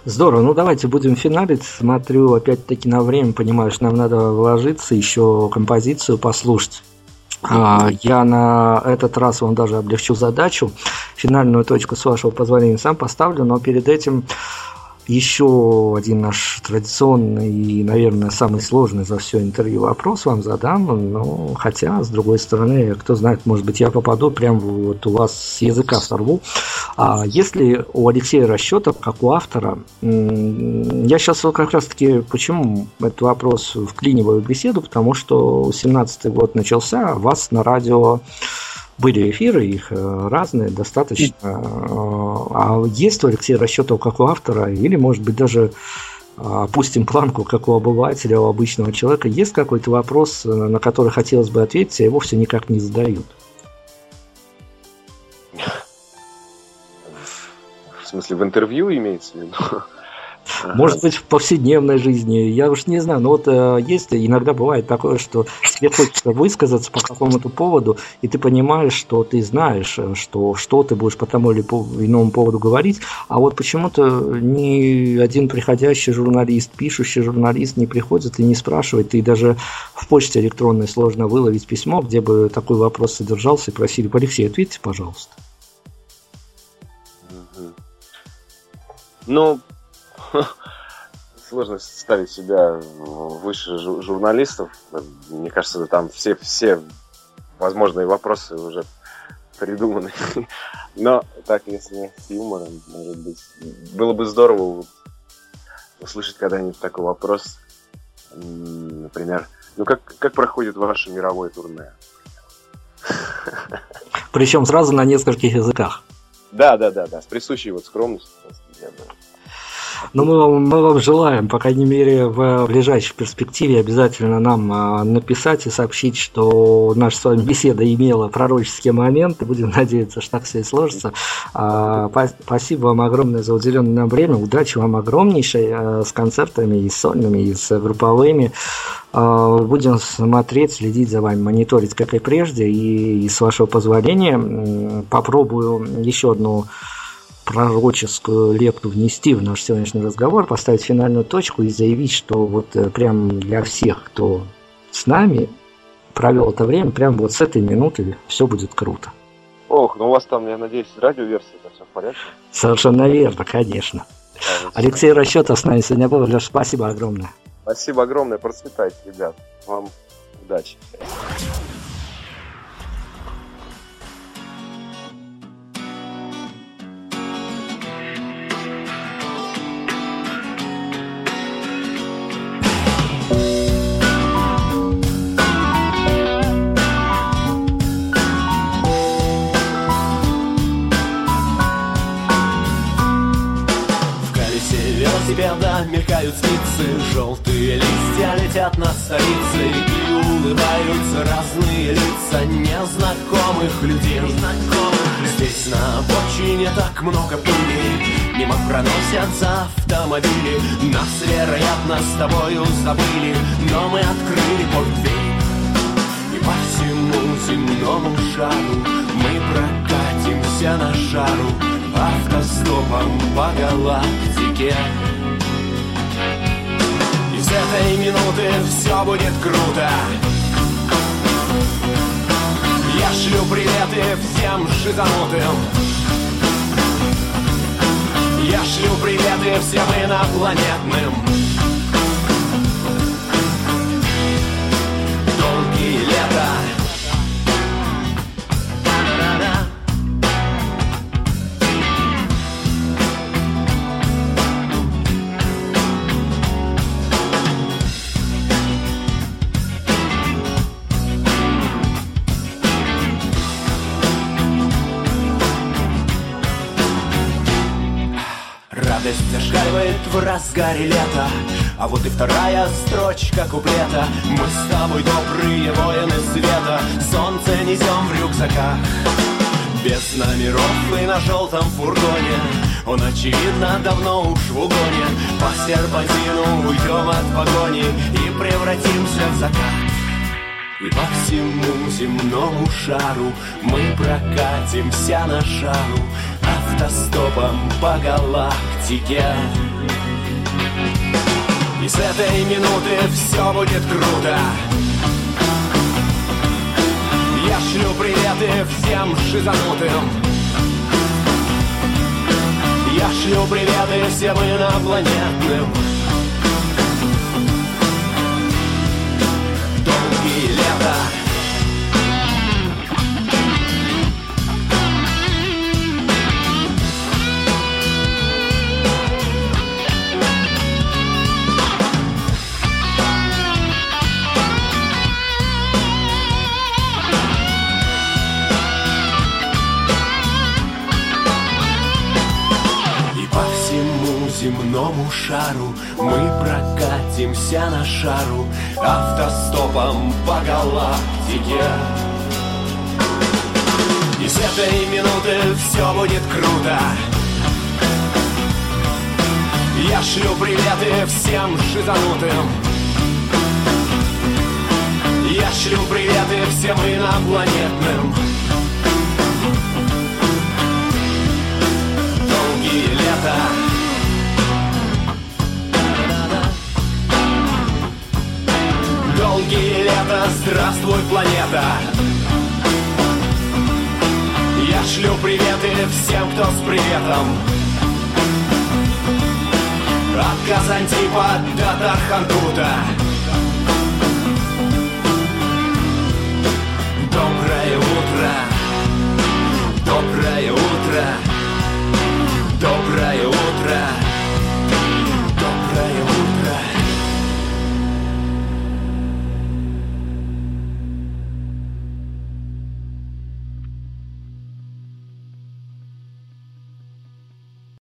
Здорово, ну давайте будем финалить. Смотрю опять-таки на время, понимаю, что нам надо вложиться, еще композицию послушать. А, я на этот раз вам даже облегчу задачу. Финальную точку, с вашего позволения, сам поставлю, но перед этим еще один наш традиционный и, наверное, самый сложный за все интервью вопрос вам задам. Ну, хотя, с другой стороны, кто знает, может быть, я попаду прямо вот у вас с языка сорву. А если у Алексея расчетов, как у автора, я сейчас вот как раз-таки, почему этот вопрос вклиниваю в беседу, потому что 17-й год начался, а вас на радио были эфиры, их э, разные, достаточно. А есть у Алексея Расчетова как у автора, или, может быть, даже опустим планку, как у обывателя, у обычного человека, есть какой-то вопрос, на который хотелось бы ответить, а его все никак не задают?
В смысле, в интервью имеется в виду?
Может быть, в повседневной жизни, я уж не знаю, но вот э, есть, иногда бывает такое, что тебе хочется высказаться по какому-то поводу, и ты понимаешь, что ты знаешь, э, что, что ты будешь по тому или по иному поводу говорить, а вот почему-то ни один приходящий журналист, пишущий журналист не приходит и не спрашивает, и даже в почте электронной сложно выловить письмо, где бы такой вопрос содержался, и просили, Алексей, ответьте, пожалуйста.
Ну, сложно ставить себя выше журналистов. Мне кажется, там все, все возможные вопросы уже придуманы. Но так, если с юмором, может быть, было бы здорово услышать когда-нибудь такой вопрос. Например, ну как, как проходит ваше мировое турне?
Причем сразу на нескольких языках.
Да, да, да, да, с присущей вот скромностью.
Но мы вам, мы вам желаем, по крайней мере, в ближайшей перспективе обязательно нам а, написать и сообщить, что наша с вами беседа имела пророческие моменты. Будем надеяться, что так все и сложится. А, спасибо вам огромное за уделенное нам время. Удачи вам огромнейшей а, с концертами и сольными, и с групповыми. Будем смотреть, следить за вами, мониторить, как и прежде. И, и с вашего позволения попробую еще одну пророческую лепту внести в наш сегодняшний разговор, поставить финальную точку и заявить, что вот э, прям для всех, кто с нами провел это время, прям вот с этой минуты все будет круто.
Ох, ну у вас там, я надеюсь, радиоверсия, это все в порядке?
Совершенно верно, конечно. Да, Алексей Расчетов с нами сегодня был. Леш, спасибо огромное.
Спасибо огромное, процветайте, ребят. Вам удачи.
Мелькают спицы. Желтые листья летят на столице И улыбаются разные лица Незнакомых людей. Здесь на обочине так много пыли Мимо проносятся автомобили. Нас, вероятно, с тобою забыли Но мы открыли портфель И по всему земному шару Мы прокатимся на жару Автостопом по галактике этой минуты все будет круто. Я шлю приветы всем шизанутым Я шлю приветы всем инопланетным в разгаре лета. А вот и вторая строчка куплета. Мы с тобой добрые воины света. Солнце несем в рюкзаках. Без номеров и на желтом фургоне. Он, очевидно, давно уж в угоне. По серпантину уйдем от погони И превратимся в закат. И по всему земному шару Мы прокатимся на шару Автостопом по галактике и с этой минуты все будет круто. Я шлю приветы всем шизанутым. Я шлю приветы всем инопланетным. Долгие лета земному шару Мы прокатимся на шару Автостопом по галактике. И с этой минуты все будет круто. Я шлю приветы всем шизанутым. Я шлю приветы всем инопланетным. Долгие лета Лета, здравствуй, планета. Я шлю приветы всем, кто с приветом. От Казантипа до Тархантута